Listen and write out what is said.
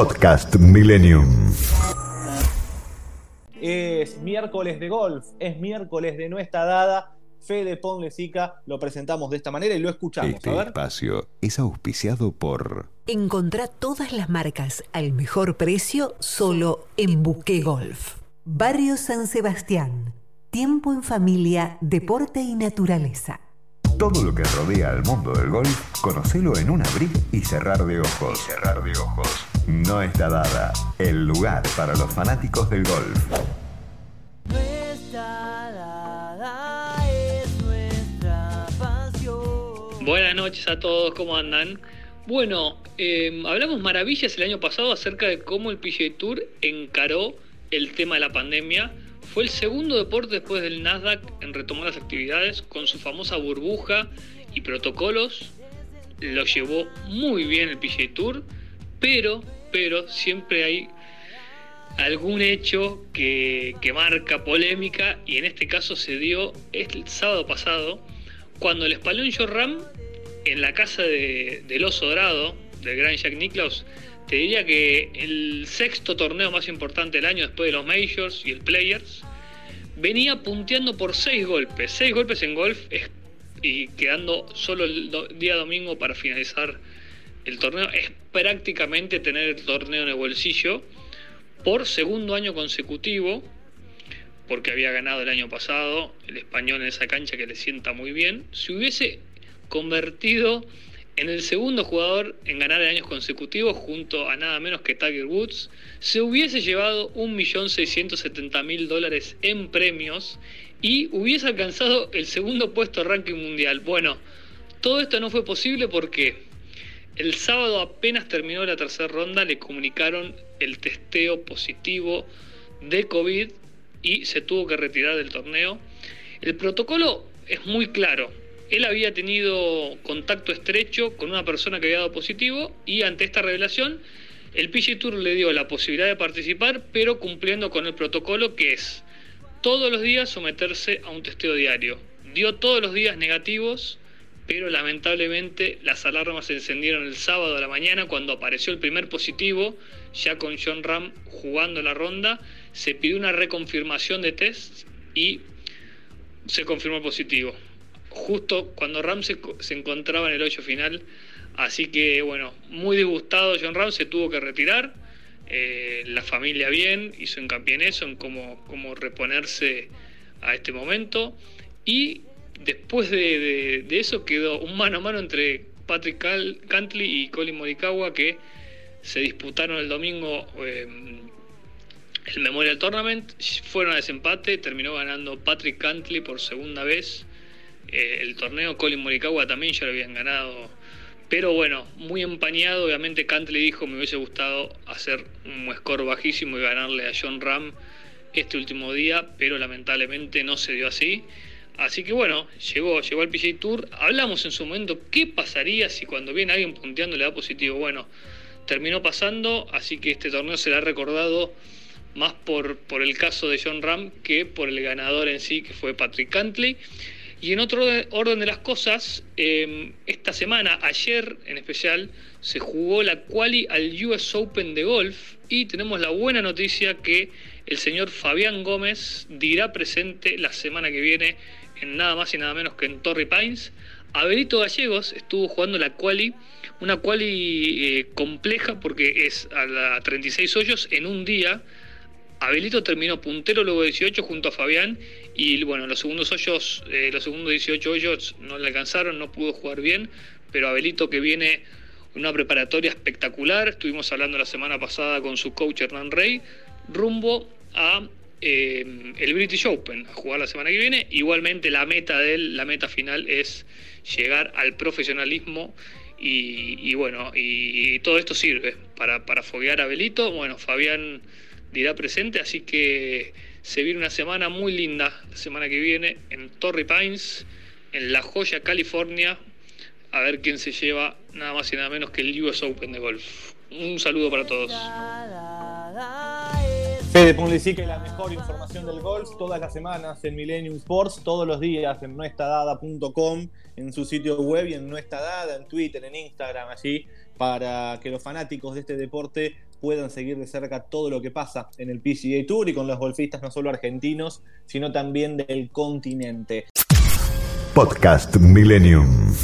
Podcast Millennium. Es miércoles de golf, es miércoles de no está dada. Fede Ponlecica lo presentamos de esta manera y lo escuchamos. Este a ver. espacio es auspiciado por Encontrá todas las marcas al mejor precio solo en Buque Golf. Barrio San Sebastián. Tiempo en familia, deporte y naturaleza. todo lo que rodea al mundo del golf. Conocelo en un abrir y cerrar de ojos. cerrar de ojos. No está dada. El lugar para los fanáticos del golf. Nuestra dada es nuestra pasión. Buenas noches a todos, ¿cómo andan? Bueno, eh, hablamos maravillas el año pasado acerca de cómo el PGA Tour encaró el tema de la pandemia. Fue el segundo deporte después del Nasdaq en retomar las actividades con su famosa burbuja y protocolos. Lo llevó muy bien el PGA Tour, pero, pero siempre hay algún hecho que, que marca polémica y en este caso se dio el sábado pasado cuando el espalón Ram en la casa de- del oso dorado del gran Jack Nicklaus te diría que el sexto torneo más importante del año después de los Majors y el Players venía punteando por seis golpes. Seis golpes en golf y quedando solo el día domingo para finalizar el torneo es prácticamente tener el torneo en el bolsillo por segundo año consecutivo porque había ganado el año pasado el español en esa cancha que le sienta muy bien, se hubiese convertido en el segundo jugador en ganar años consecutivos junto a nada menos que Tiger Woods, se hubiese llevado 1.670.000 dólares en premios y hubiese alcanzado el segundo puesto ranking mundial. Bueno, todo esto no fue posible porque el sábado apenas terminó la tercera ronda, le comunicaron el testeo positivo de COVID y se tuvo que retirar del torneo. El protocolo es muy claro. Él había tenido contacto estrecho con una persona que había dado positivo y ante esta revelación el PGA Tour le dio la posibilidad de participar, pero cumpliendo con el protocolo que es todos los días someterse a un testeo diario. Dio todos los días negativos, pero lamentablemente las alarmas se encendieron el sábado a la mañana cuando apareció el primer positivo, ya con John Ram jugando la ronda, se pidió una reconfirmación de test y se confirmó positivo. Justo cuando Ram se, se encontraba en el hoyo final, así que bueno, muy disgustado John Ram, se tuvo que retirar. Eh, la familia bien, hizo hincapié en eso, en cómo reponerse a este momento. Y después de, eso quedó un mano a mano entre Patrick Cantley y Colin Morikawa que se disputaron el domingo eh, el Memorial Tournament. Fueron a desempate, terminó ganando Patrick Cantley por segunda vez eh, el torneo. Colin Morikawa también ya lo habían ganado. Pero bueno, muy empañado. Obviamente Cantley dijo me hubiese gustado hacer un score bajísimo y ganarle a John Ram este último día, pero lamentablemente no se dio así. Así que bueno, llegó, llegó al PGA Tour. Hablamos en su momento qué pasaría si cuando viene alguien punteando le da positivo. Bueno, terminó pasando, así que este torneo será recordado más por, por el caso de John Ram que por el ganador en sí, que fue Patrick Cantley. Y en otro orden- de las cosas, eh, esta semana, ayer en especial, se jugó la quali al US Open de golf y tenemos la buena noticia que el señor Fabián Gómez dirá presente la semana que viene en nada más y nada menos que en Torrey Pines. Abelito Gallegos estuvo jugando la quali, una quali eh, compleja porque es a la 36 hoyos en un día. Abelito terminó puntero luego de 18 junto a Fabián y bueno, los segundos hoyos, eh, los segundos 18 hoyos no le alcanzaron, no pudo jugar bien, pero Abelito que viene una preparatoria espectacular, estuvimos hablando la semana pasada con su coach Hernán Rey, rumbo a eh, el British Open, a jugar la semana que viene. Igualmente la meta de él, la meta final es llegar al profesionalismo y, bueno, y, todo esto sirve para, para foguear a Belito. Bueno, Fabián dirá presente, así que se viene una semana muy linda la semana que viene en Torrey Pines, en La Joya, California, a ver quién se lleva nada más y nada menos que el US Open de golf. Un saludo para todos. Fede Ponlecica y la mejor información del golf todas las semanas en Millennium Sports, todos los días en nuestradada.com, en su sitio web y en Nuestra Dada, en Twitter, en Instagram, allí para que los fanáticos de este deporte puedan seguir de cerca todo lo que pasa en el PGA Tour y con los golfistas no solo argentinos, sino también del continente. Podcast Millennium.